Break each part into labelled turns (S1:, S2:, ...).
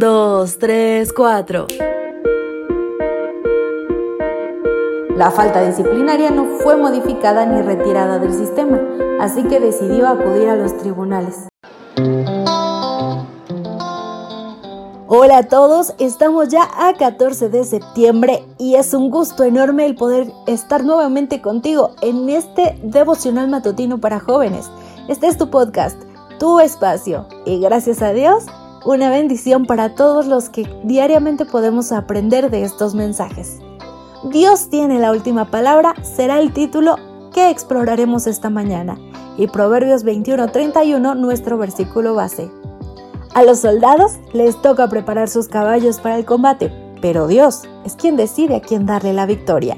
S1: 2, 3, 4.
S2: La falta disciplinaria no fue modificada ni retirada del sistema, así que decidió acudir a los tribunales. Hola a todos, estamos ya a 14 de septiembre y es un gusto enorme el poder estar nuevamente contigo en este devocional matutino para jóvenes. Este es tu podcast, tu espacio y gracias a Dios, una bendición para todos los que diariamente podemos aprender de estos mensajes. Dios tiene la última palabra será el título que exploraremos esta mañana y Proverbios 21:31 nuestro versículo base. A los soldados les toca preparar sus caballos para el combate, pero Dios es quien decide a quién darle la victoria.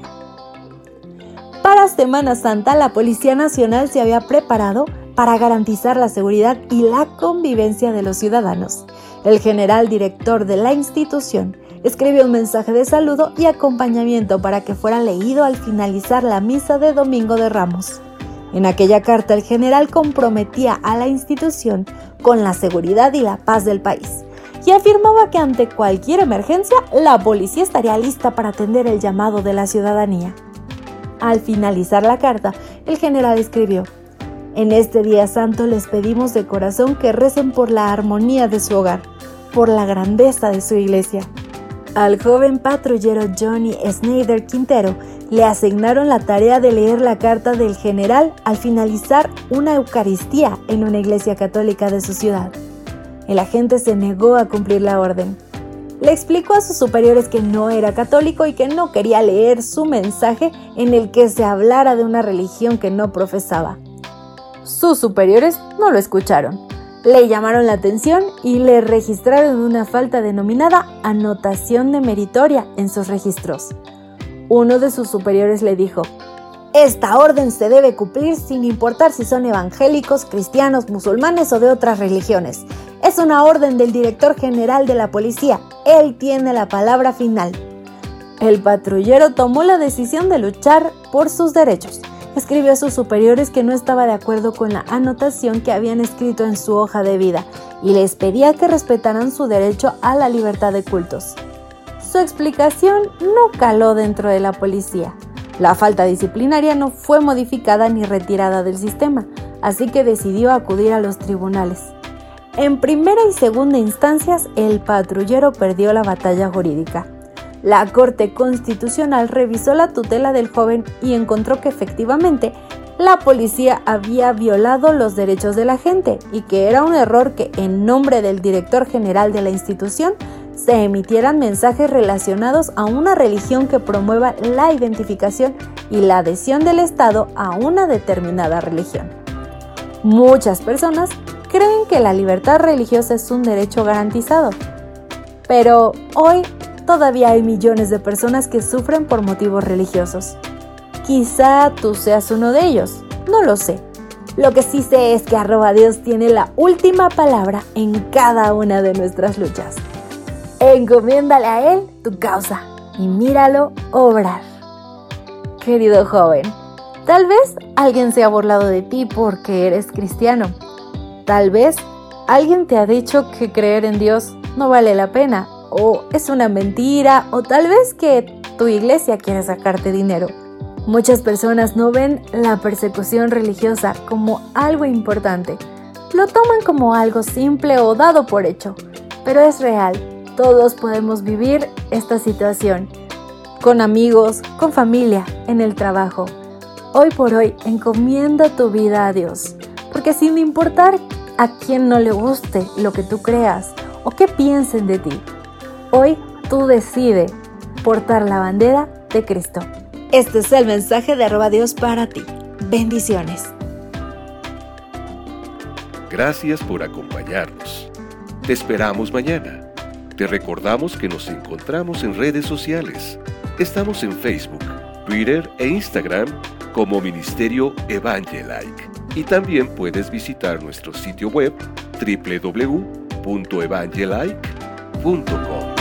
S2: Para Semana Santa, la Policía Nacional se había preparado para garantizar la seguridad y la convivencia de los ciudadanos. El general director de la institución escribió un mensaje de saludo y acompañamiento para que fuera leído al finalizar la misa de Domingo de Ramos. En aquella carta el general comprometía a la institución con la seguridad y la paz del país y afirmaba que ante cualquier emergencia la policía estaría lista para atender el llamado de la ciudadanía. Al finalizar la carta, el general escribió, En este día santo les pedimos de corazón que recen por la armonía de su hogar, por la grandeza de su iglesia, al joven patrullero Johnny Snyder Quintero le asignaron la tarea de leer la carta del general al finalizar una Eucaristía en una iglesia católica de su ciudad. El agente se negó a cumplir la orden. Le explicó a sus superiores que no era católico y que no quería leer su mensaje en el que se hablara de una religión que no profesaba. Sus superiores no lo escucharon le llamaron la atención y le registraron una falta denominada anotación de meritoria en sus registros. Uno de sus superiores le dijo, esta orden se debe cumplir sin importar si son evangélicos, cristianos, musulmanes o de otras religiones. Es una orden del director general de la policía. Él tiene la palabra final. El patrullero tomó la decisión de luchar por sus derechos escribió a sus superiores que no estaba de acuerdo con la anotación que habían escrito en su hoja de vida y les pedía que respetaran su derecho a la libertad de cultos. Su explicación no caló dentro de la policía. La falta disciplinaria no fue modificada ni retirada del sistema, así que decidió acudir a los tribunales. En primera y segunda instancias, el patrullero perdió la batalla jurídica. La Corte Constitucional revisó la tutela del joven y encontró que efectivamente la policía había violado los derechos de la gente y que era un error que en nombre del director general de la institución se emitieran mensajes relacionados a una religión que promueva la identificación y la adhesión del Estado a una determinada religión. Muchas personas creen que la libertad religiosa es un derecho garantizado, pero hoy todavía hay millones de personas que sufren por motivos religiosos. Quizá tú seas uno de ellos, no lo sé. Lo que sí sé es que arroba Dios tiene la última palabra en cada una de nuestras luchas. Encomiéndale a Él tu causa y míralo obrar. Querido joven, tal vez alguien se ha burlado de ti porque eres cristiano. Tal vez alguien te ha dicho que creer en Dios no vale la pena o es una mentira o tal vez que tu iglesia quiere sacarte dinero. Muchas personas no ven la persecución religiosa como algo importante. Lo toman como algo simple o dado por hecho. Pero es real. Todos podemos vivir esta situación. Con amigos, con familia, en el trabajo. Hoy por hoy encomienda tu vida a Dios. Porque sin importar a quien no le guste lo que tú creas o qué piensen de ti, Hoy tú decides portar la bandera de Cristo. Este es el mensaje de arroba Dios para ti. Bendiciones.
S3: Gracias por acompañarnos. Te esperamos mañana. Te recordamos que nos encontramos en redes sociales. Estamos en Facebook, Twitter e Instagram como Ministerio Evangelike. Y también puedes visitar nuestro sitio web www.evangelike.com.